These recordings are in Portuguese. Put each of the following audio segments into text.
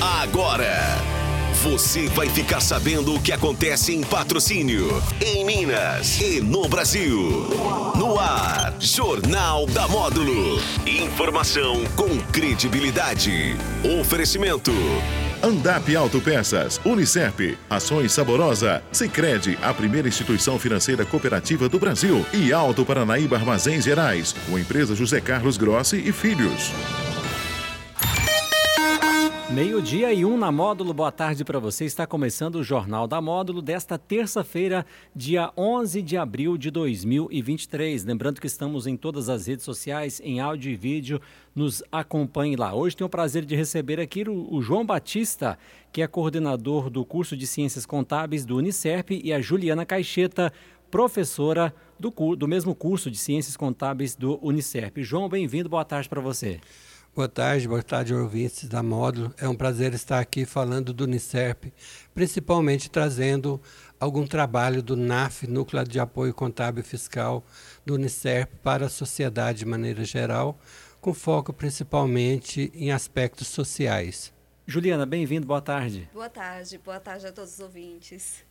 Agora, você vai ficar sabendo o que acontece em patrocínio, em Minas e no Brasil. No ar, Jornal da Módulo. Informação com credibilidade. Oferecimento. Andap Autopeças, Unicep, Ações Saborosa, Sicredi, a primeira instituição financeira cooperativa do Brasil e Alto Paranaíba Armazéns Gerais, com a empresa José Carlos Grossi e Filhos. Meio-dia e um na Módulo, boa tarde para você. Está começando o Jornal da Módulo desta terça-feira, dia 11 de abril de 2023. Lembrando que estamos em todas as redes sociais, em áudio e vídeo. Nos acompanhe lá. Hoje tenho o prazer de receber aqui o, o João Batista, que é coordenador do curso de Ciências Contábeis do Unicef, e a Juliana Caixeta, professora do, do mesmo curso de Ciências Contábeis do Unicef. João, bem-vindo, boa tarde para você. Boa tarde, boa tarde, ouvintes da Módulo. É um prazer estar aqui falando do Unicef, principalmente trazendo algum trabalho do NAF, Núcleo de Apoio Contábil e Fiscal do Unicef, para a sociedade de maneira geral, com foco principalmente em aspectos sociais. Juliana, bem-vindo, boa tarde. Boa tarde, boa tarde a todos os ouvintes.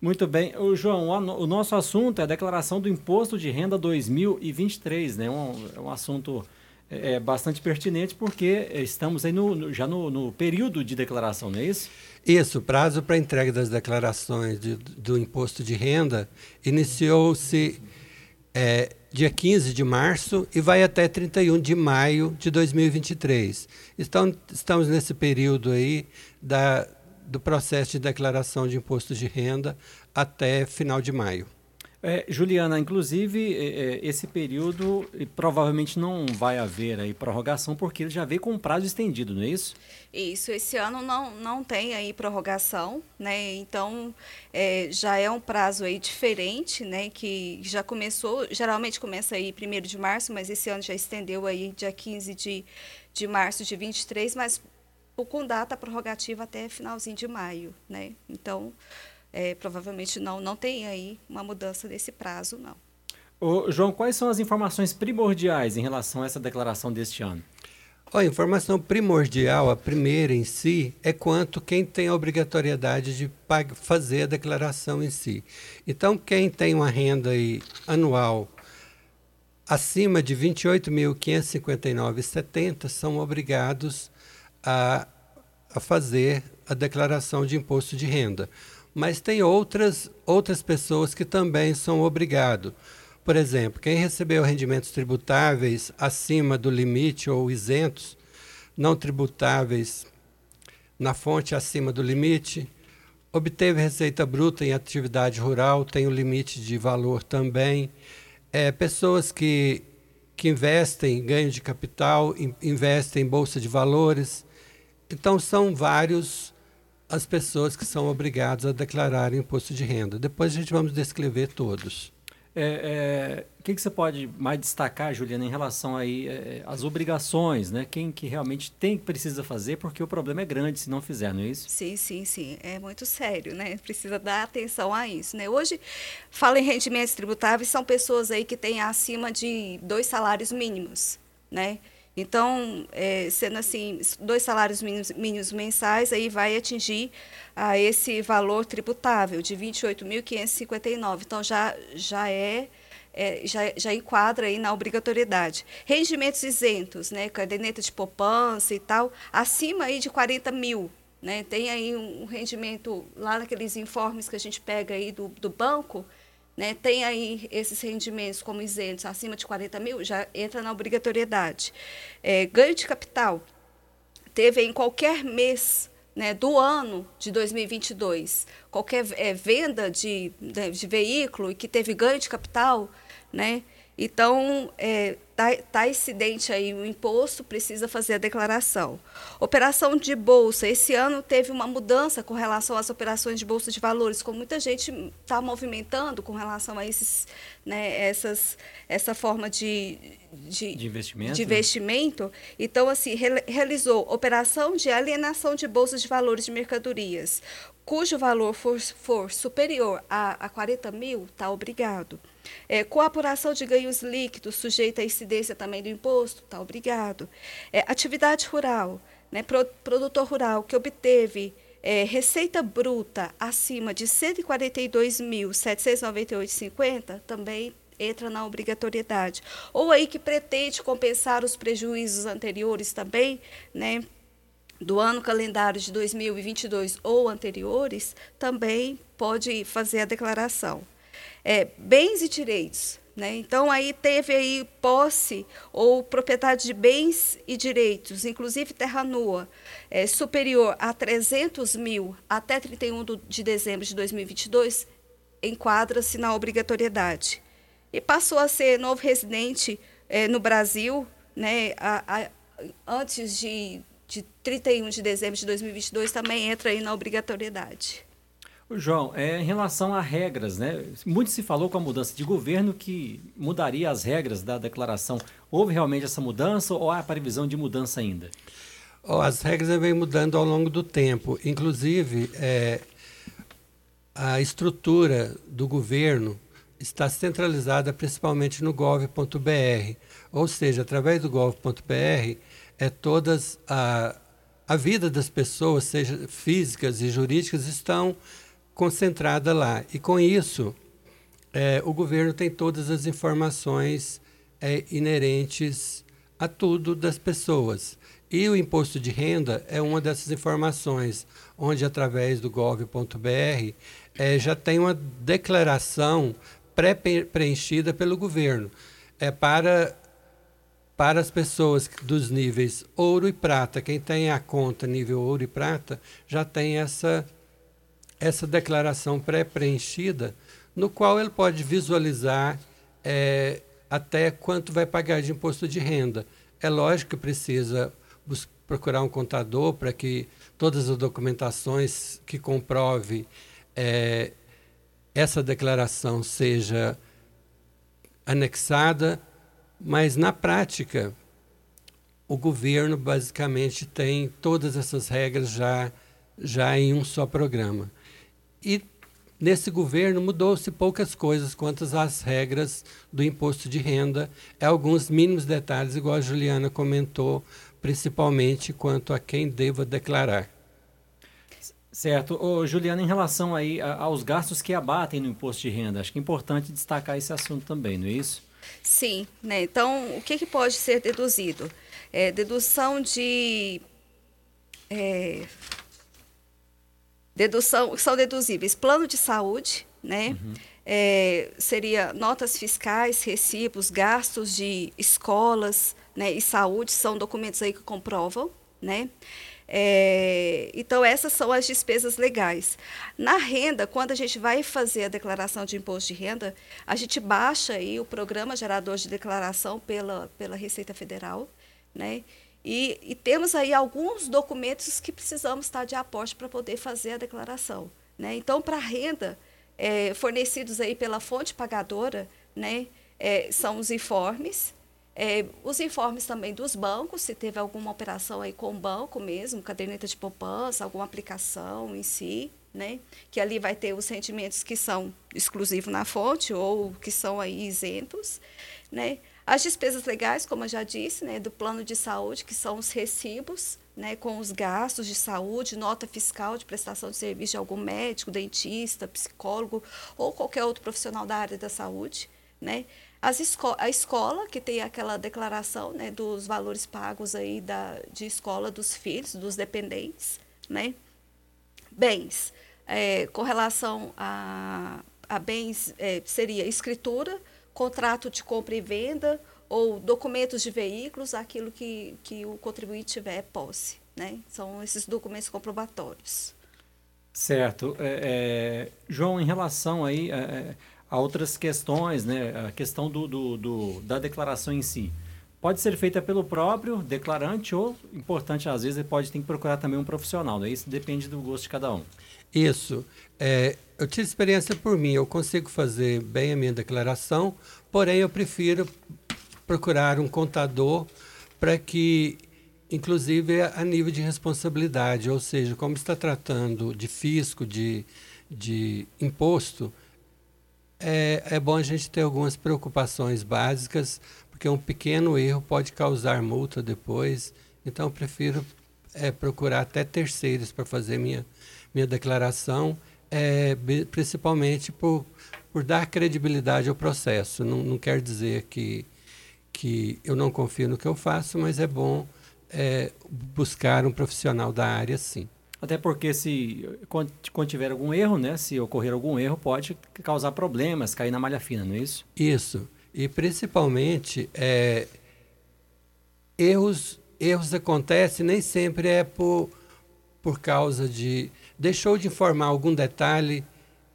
Muito bem. O João, o nosso assunto é a declaração do Imposto de Renda 2023, né? Um, é um assunto é, é bastante pertinente porque estamos aí no, no já no, no, período de declaração, não é isso? Isso, prazo para entrega das declarações de, do imposto de renda iniciou-se é, dia 15 de março e vai até 31 de maio de 2023. Então, estamos nesse período aí da, do processo de declaração de imposto de renda até final de maio. É, Juliana, inclusive, é, é, esse período provavelmente não vai haver aí prorrogação, porque ele já veio com prazo estendido, não é isso? Isso, esse ano não, não tem aí prorrogação, né? Então, é, já é um prazo aí diferente, né? Que já começou, geralmente começa aí 1 de março, mas esse ano já estendeu aí dia 15 de, de março de 23, mas com data prorrogativa até finalzinho de maio, né? Então, é, provavelmente não, não tem aí uma mudança desse prazo, não. Ô, João, quais são as informações primordiais em relação a essa declaração deste ano? A informação primordial, a primeira em si, é quanto quem tem a obrigatoriedade de fazer a declaração em si. Então, quem tem uma renda aí anual acima de R$ 28.559,70 são obrigados a, a fazer a declaração de imposto de renda mas tem outras, outras pessoas que também são obrigados. Por exemplo, quem recebeu rendimentos tributáveis acima do limite ou isentos, não tributáveis na fonte acima do limite, obteve receita bruta em atividade rural, tem o limite de valor também. É, pessoas que, que investem em ganho de capital, investem em bolsa de valores. Então, são vários as pessoas que são obrigadas a declarar imposto de renda. Depois a gente vamos descrever todos. É, é, o que, que, você pode mais destacar, Juliana, em relação aí é, às obrigações, né? Quem que realmente tem que precisa fazer, porque o problema é grande se não fizer, não é isso? Sim, sim, sim. É muito sério, né? Precisa dar atenção a isso, né? Hoje, fala em rendimentos tributáveis, são pessoas aí que têm acima de dois salários mínimos, né? Então, é, sendo assim, dois salários mínimos, mínimos, mensais, aí vai atingir a esse valor tributável de 28.559. Então, já, já é, é, já, já enquadra aí na obrigatoriedade. Rendimentos isentos, né, caderneta de poupança e tal, acima aí de 40 mil. Né, tem aí um rendimento lá naqueles informes que a gente pega aí do, do banco, né, tem aí esses rendimentos como isentos acima de 40 mil, já entra na obrigatoriedade. É, ganho de capital, teve em qualquer mês né, do ano de 2022, qualquer é, venda de, de, de veículo e que teve ganho de capital, né, então, é, tá, tá incidente aí o imposto, precisa fazer a declaração. Operação de bolsa, esse ano teve uma mudança com relação às operações de bolsa de valores, como muita gente está movimentando com relação a esses, né, essas, essa forma de, de, de investimento. De né? investimento. Né? Então, assim, re, realizou operação de alienação de bolsas de valores de mercadorias, cujo valor for, for superior a, a 40 mil, está obrigado. É, apuração de ganhos líquidos, sujeita à incidência também do imposto, está obrigado. É, atividade rural, né, produtor rural que obteve é, receita bruta acima de R$ 142.798,50 também entra na obrigatoriedade. Ou aí que pretende compensar os prejuízos anteriores também, né, do ano calendário de 2022 ou anteriores, também pode fazer a declaração. É, bens e direitos. Né? Então, aí teve aí posse ou propriedade de bens e direitos, inclusive terra nua, é, superior a 300 mil até 31 de dezembro de 2022, enquadra-se na obrigatoriedade. E passou a ser novo residente é, no Brasil, né, a, a, antes de, de 31 de dezembro de 2022, também entra aí na obrigatoriedade. João, é, em relação a regras, né? Muito se falou com a mudança de governo que mudaria as regras da declaração. Houve realmente essa mudança ou há previsão de mudança ainda? Oh, as regras vêm mudando ao longo do tempo. Inclusive, é, a estrutura do governo está centralizada principalmente no gov.br. Ou seja, através do gov.br, é todas a, a vida das pessoas, seja físicas e jurídicas, estão concentrada lá. E com isso, é, o governo tem todas as informações é, inerentes a tudo das pessoas. E o imposto de renda é uma dessas informações, onde através do gov.br é, já tem uma declaração pré-preenchida pelo governo. É para para as pessoas dos níveis ouro e prata, quem tem a conta nível ouro e prata já tem essa essa declaração pré-preenchida, no qual ele pode visualizar é, até quanto vai pagar de imposto de renda. É lógico que precisa procurar um contador para que todas as documentações que comprove é, essa declaração seja anexada, mas na prática o governo basicamente tem todas essas regras já já em um só programa. E nesse governo mudou-se poucas coisas quanto às regras do imposto de renda, é alguns mínimos detalhes, igual a Juliana comentou, principalmente quanto a quem deva declarar. Certo. Ô, Juliana, em relação aí aos gastos que abatem no imposto de renda, acho que é importante destacar esse assunto também, não é isso? Sim, né? Então, o que, que pode ser deduzido? É, dedução de é, Dedução, são deduzíveis plano de saúde, né? Uhum. É, seria notas fiscais, recibos, gastos de escolas né, e saúde, são documentos aí que comprovam, né? É, então, essas são as despesas legais. Na renda, quando a gente vai fazer a declaração de imposto de renda, a gente baixa aí o programa gerador de declaração pela, pela Receita Federal, né? E, e, temos aí alguns documentos que precisamos estar de aporte para poder fazer a declaração. Né? Então, para a renda, é, fornecidos aí pela fonte pagadora, né, é, são os informes, é, os informes também dos bancos, se teve alguma operação aí com o banco mesmo, caderneta de poupança, alguma aplicação em si, né? Que ali vai ter os rendimentos que são exclusivos na fonte ou que são aí isentos, né? As despesas legais, como eu já disse, né, do plano de saúde, que são os recibos, né, com os gastos de saúde, nota fiscal de prestação de serviço de algum médico, dentista, psicólogo ou qualquer outro profissional da área da saúde, né? As esco a escola, que tem aquela declaração né, dos valores pagos aí da, de escola dos filhos, dos dependentes, né? Bens, é, com relação a, a bens, é, seria escritura, contrato de compra e venda ou documentos de veículos, aquilo que, que o contribuinte tiver posse. Né? São esses documentos comprobatórios. Certo. É, é, João, em relação aí é, é a outras questões, né, a questão do, do, do, da declaração em si, pode ser feita pelo próprio declarante ou, importante às vezes, ele pode ter que procurar também um profissional. Né? Isso depende do gosto de cada um. Isso. É, eu tive experiência por mim, eu consigo fazer bem a minha declaração, porém eu prefiro procurar um contador para que, inclusive a nível de responsabilidade, ou seja, como está tratando de fisco, de, de imposto, é, é bom a gente ter algumas preocupações básicas, porque um pequeno erro pode causar multa depois. Então, eu prefiro é, procurar até terceiros para fazer minha, minha declaração, é, principalmente por, por dar credibilidade ao processo. Não, não quer dizer que, que eu não confio no que eu faço, mas é bom é, buscar um profissional da área, sim. Até porque se quando, tiver algum erro, né, se ocorrer algum erro, pode causar problemas, cair na malha fina, não é isso? Isso. E principalmente é, erros erros acontecem nem sempre é por por causa de deixou de informar algum detalhe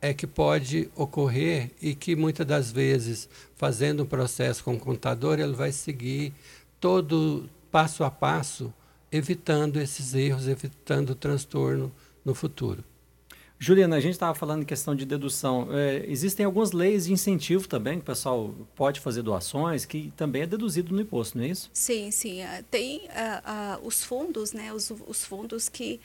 é que pode ocorrer e que muitas das vezes fazendo um processo com o contador ele vai seguir todo passo a passo evitando esses erros, evitando o transtorno no futuro. Juliana, a gente estava falando em questão de dedução. É, existem algumas leis de incentivo também, que o pessoal pode fazer doações, que também é deduzido no imposto, não é isso? Sim, sim. Ah, tem uh, uh, os fundos, né? Os, os, fundos que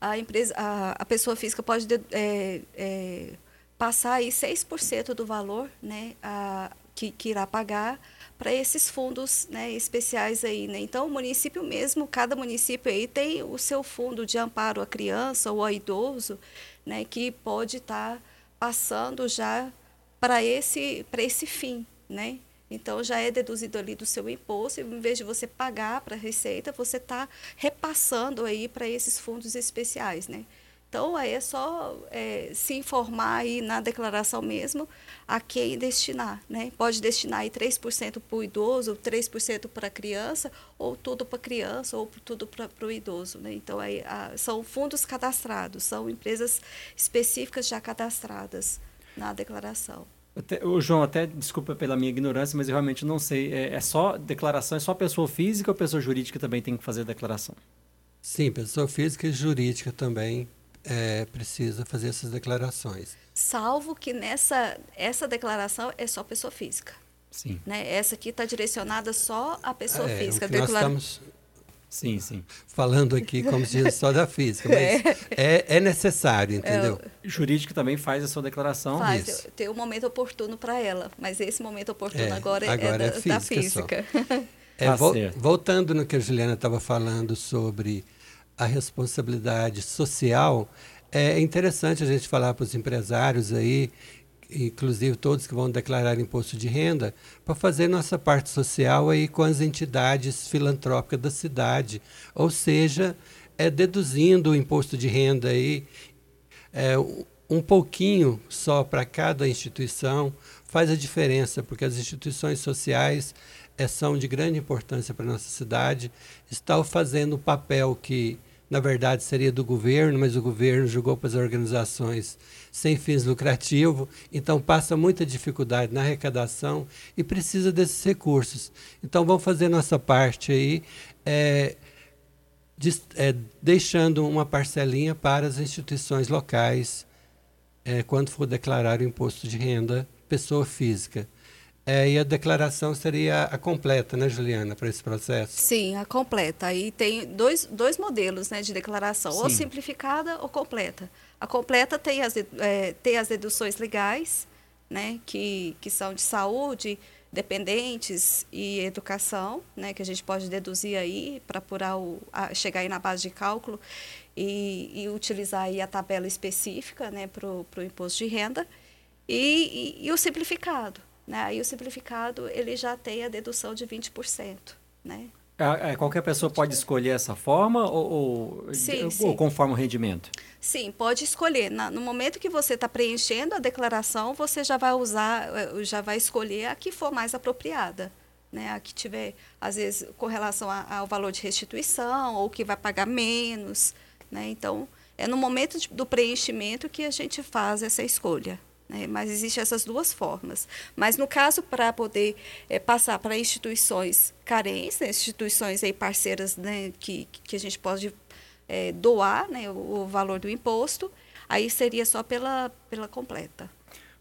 a empresa, a, a pessoa física pode de, é, é, passar aí 6% do valor né, a, que, que irá pagar para esses fundos né, especiais aí. Né? Então, o município mesmo, cada município aí tem o seu fundo de amparo à criança ou ao idoso, né, que pode estar tá passando já para esse, esse fim, né? Então, já é deduzido ali do seu imposto, e em vez de você pagar para a Receita, você está repassando aí para esses fundos especiais, né? Então, aí é só é, se informar aí na declaração mesmo a quem destinar. Né? Pode destinar aí 3% para o idoso, 3% para a criança, ou tudo para a criança, ou tudo para o idoso. Né? Então, aí, a, são fundos cadastrados, são empresas específicas já cadastradas na declaração. Até, o João, até desculpa pela minha ignorância, mas eu realmente não sei. É, é só declaração, é só pessoa física ou pessoa jurídica também tem que fazer declaração? Sim, pessoa física e jurídica também é, precisa fazer essas declarações. Salvo que nessa essa declaração é só pessoa física. Sim. Né? Essa aqui está direcionada só à pessoa é, física. O que nós estamos sim, sim. falando aqui como se diz só da física, mas é, é, é necessário, entendeu? É, jurídico também faz a sua declaração. Faz, Isso. tem um momento oportuno para ela, mas esse momento oportuno é, agora, é agora é, da, física. Da física. É, tá vo voltando no que a Juliana estava falando sobre a responsabilidade social, é interessante a gente falar para os empresários aí, inclusive todos que vão declarar imposto de renda, para fazer nossa parte social aí com as entidades filantrópicas da cidade, ou seja, é deduzindo o imposto de renda aí é, um pouquinho só para cada instituição faz a diferença, porque as instituições sociais é, são de grande importância para a nossa cidade, estão fazendo o papel que na verdade seria do governo, mas o governo jogou para as organizações sem fins lucrativos, então passa muita dificuldade na arrecadação e precisa desses recursos. Então vamos fazer nossa parte aí, é, de, é, deixando uma parcelinha para as instituições locais é, quando for declarar o imposto de renda pessoa física. É, e a declaração seria a completa, né, Juliana, para esse processo? Sim, a completa. Aí tem dois, dois modelos né, de declaração, Sim. ou simplificada ou completa. A completa tem as, é, tem as deduções legais, né, que, que são de saúde, dependentes e educação, né, que a gente pode deduzir aí para apurar o, a, chegar aí na base de cálculo e, e utilizar aí a tabela específica né, para o imposto de renda. E, e, e o simplificado, né? Aí o simplificado ele já tem a dedução de 20%. Né? É, é, qualquer pessoa pode escolher essa forma ou, ou, sim, ou sim. conforme o rendimento? Sim, pode escolher. Na, no momento que você está preenchendo a declaração, você já vai usar, eh, já vai escolher a que for mais apropriada. Né, a que tiver, às vezes, com relação a, ao valor de restituição, ou que vai pagar menos. Né? Então, é no momento de, do preenchimento que a gente faz essa escolha. Né? Mas existem essas duas formas. Mas no caso, para poder é, passar para instituições carentes, né? instituições aí parceiras né? que, que a gente pode é, doar né? o, o, valor do imposto, aí seria só pela, pela completa.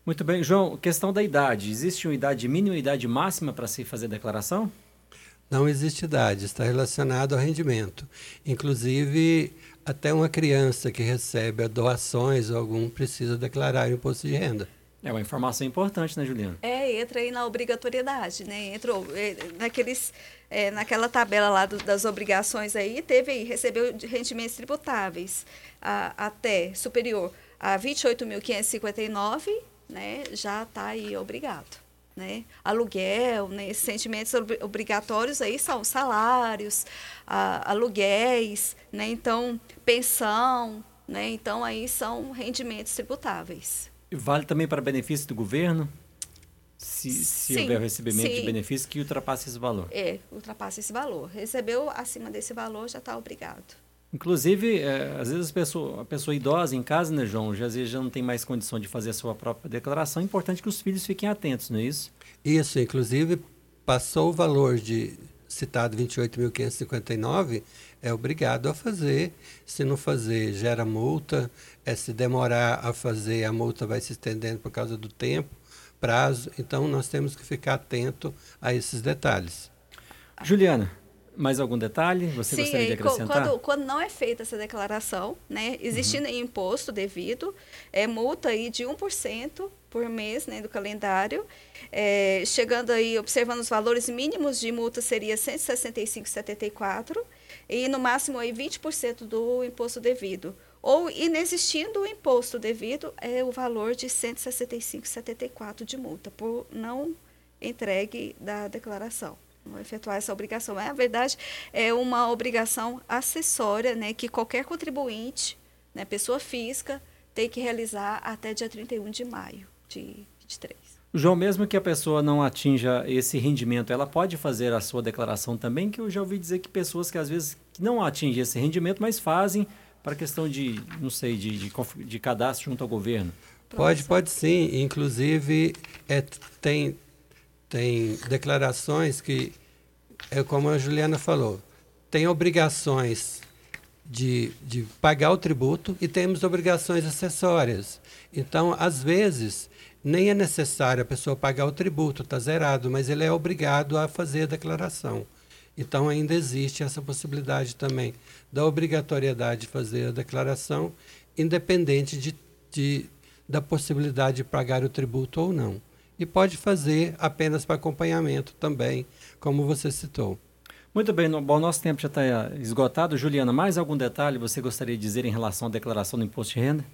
Muito bem. João, questão da idade. Existe uma idade mínima e idade máxima para se fazer declaração? Não existe idade, está relacionado ao rendimento. Inclusive, até uma criança que recebe doações ou algum precisa declarar o imposto de renda. É uma informação importante, né, Juliana? É, entra aí na obrigatoriedade, né? Entrou é, naqueles, é, naquela tabela lá do, das obrigações aí, teve aí, recebeu rendimentos tributáveis a, até superior a 28.559, né? Já está aí obrigado. Né? Aluguel, né? esses sentimentos obrigatórios aí são salários, a, aluguéis, né? Então, pensão, né? Então aí são rendimentos tributáveis. Vale também para benefício do governo? Se, se sim, houver recebimento sim. de benefício que ultrapasse esse valor. É, ultrapasse esse valor. Recebeu acima desse valor, já está obrigado. Inclusive, é, às vezes a pessoa, a pessoa idosa em casa, né, João, já, às vezes já não tem mais condição de fazer a sua própria declaração. É importante que os filhos fiquem atentos, não é isso? Isso, inclusive, passou o valor de citado 28.559, é obrigado a fazer. Se não fazer, gera multa. É, se demorar a fazer, a multa vai se estendendo por causa do tempo, prazo. Então, nós temos que ficar atento a esses detalhes. Juliana, mais algum detalhe? Você Sim, gostaria de acrescentar? Quando, quando não é feita essa declaração, né, existindo uhum. imposto devido, é multa aí de 1% por mês né, do calendário. É, chegando aí, observando os valores mínimos de multa, seria 165,74 e no máximo aí 20% do imposto devido. Ou inexistindo o imposto devido, é o valor de 165,74 de multa por não entregue da declaração efetuar essa obrigação. É, a verdade, é uma obrigação acessória né, que qualquer contribuinte, né, pessoa física, tem que realizar até dia 31 de maio de 23. João, mesmo que a pessoa não atinja esse rendimento, ela pode fazer a sua declaração também, que eu já ouvi dizer que pessoas que às vezes não atingem esse rendimento, mas fazem para questão de, não sei, de, de, de cadastro junto ao governo. Pode, pode sim. Inclusive, é, tem, tem declarações que, é como a Juliana falou, tem obrigações de, de pagar o tributo e temos obrigações acessórias. Então, às vezes, nem é necessário a pessoa pagar o tributo, está zerado, mas ele é obrigado a fazer a declaração. Então, ainda existe essa possibilidade também da obrigatoriedade de fazer a declaração, independente de, de da possibilidade de pagar o tributo ou não e pode fazer apenas para acompanhamento também, como você citou. Muito bem, no, bom, nosso tempo já está esgotado. Juliana, mais algum detalhe você gostaria de dizer em relação à declaração do imposto de renda?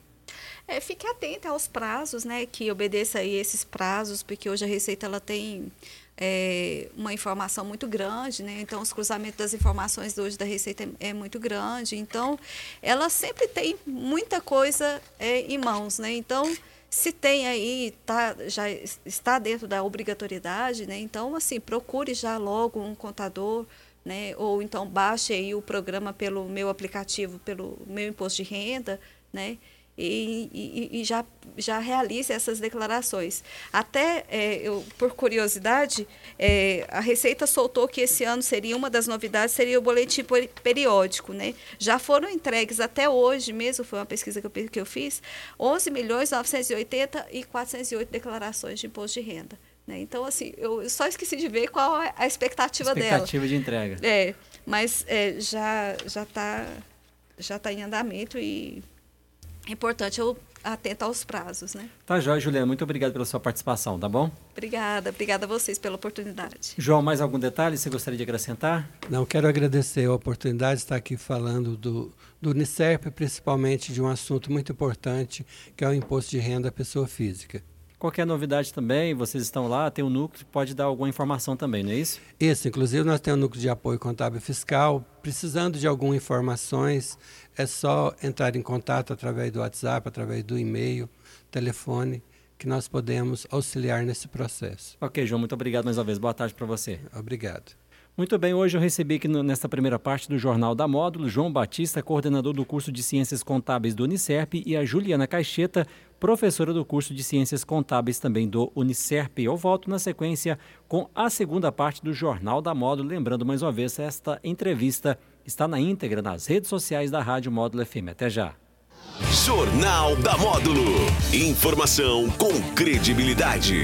É, fique atenta aos prazos, né? Que obedeça aí esses prazos, porque hoje a Receita ela tem é, uma informação muito grande, né? Então os cruzamentos das informações hoje da Receita é, é muito grande. Então ela sempre tem muita coisa é, em mãos, né? Então se tem aí, tá, já está dentro da obrigatoriedade, né? Então, assim, procure já logo um contador, né? Ou então baixe aí o programa pelo meu aplicativo, pelo meu imposto de renda, né? E, e, e, já, já realize essas declarações. Até, é, eu, por curiosidade, é, a Receita soltou que esse ano seria uma das novidades, seria o boletim periódico. Né? Já foram entregues até hoje mesmo, foi uma pesquisa que eu, que eu fiz, 11 milhões 980 e 408 declarações de imposto de renda. Né? Então, assim, eu só esqueci de ver qual é a expectativa, expectativa dela. Expectativa de entrega. É, mas é, já já está já tá em andamento e é importante eu atentar aos prazos, né? Tá, João Juliana, muito obrigado pela sua participação, tá bom? Obrigada, obrigada a vocês pela oportunidade. João, mais algum detalhe você gostaria de acrescentar? Não, quero agradecer a oportunidade de estar aqui falando do, do Unicerp, principalmente de um assunto muito importante, que é o imposto de renda à pessoa física. Qualquer novidade também, vocês estão lá, tem um núcleo, pode dar alguma informação também, não é isso? Isso, inclusive nós temos um núcleo de apoio contábil fiscal. Precisando de algumas informações, é só entrar em contato através do WhatsApp, através do e-mail, telefone, que nós podemos auxiliar nesse processo. Ok, João, muito obrigado mais uma vez. Boa tarde para você. Obrigado. Muito bem, hoje eu recebi aqui no, nesta primeira parte do Jornal da Módulo João Batista, coordenador do curso de Ciências Contábeis do Unicerp, e a Juliana Caixeta, professora do curso de Ciências Contábeis também do Unicerp. Eu volto na sequência com a segunda parte do Jornal da Módulo. Lembrando mais uma vez, esta entrevista está na íntegra nas redes sociais da Rádio Módulo FM. Até já. Jornal da Módulo. Informação com credibilidade.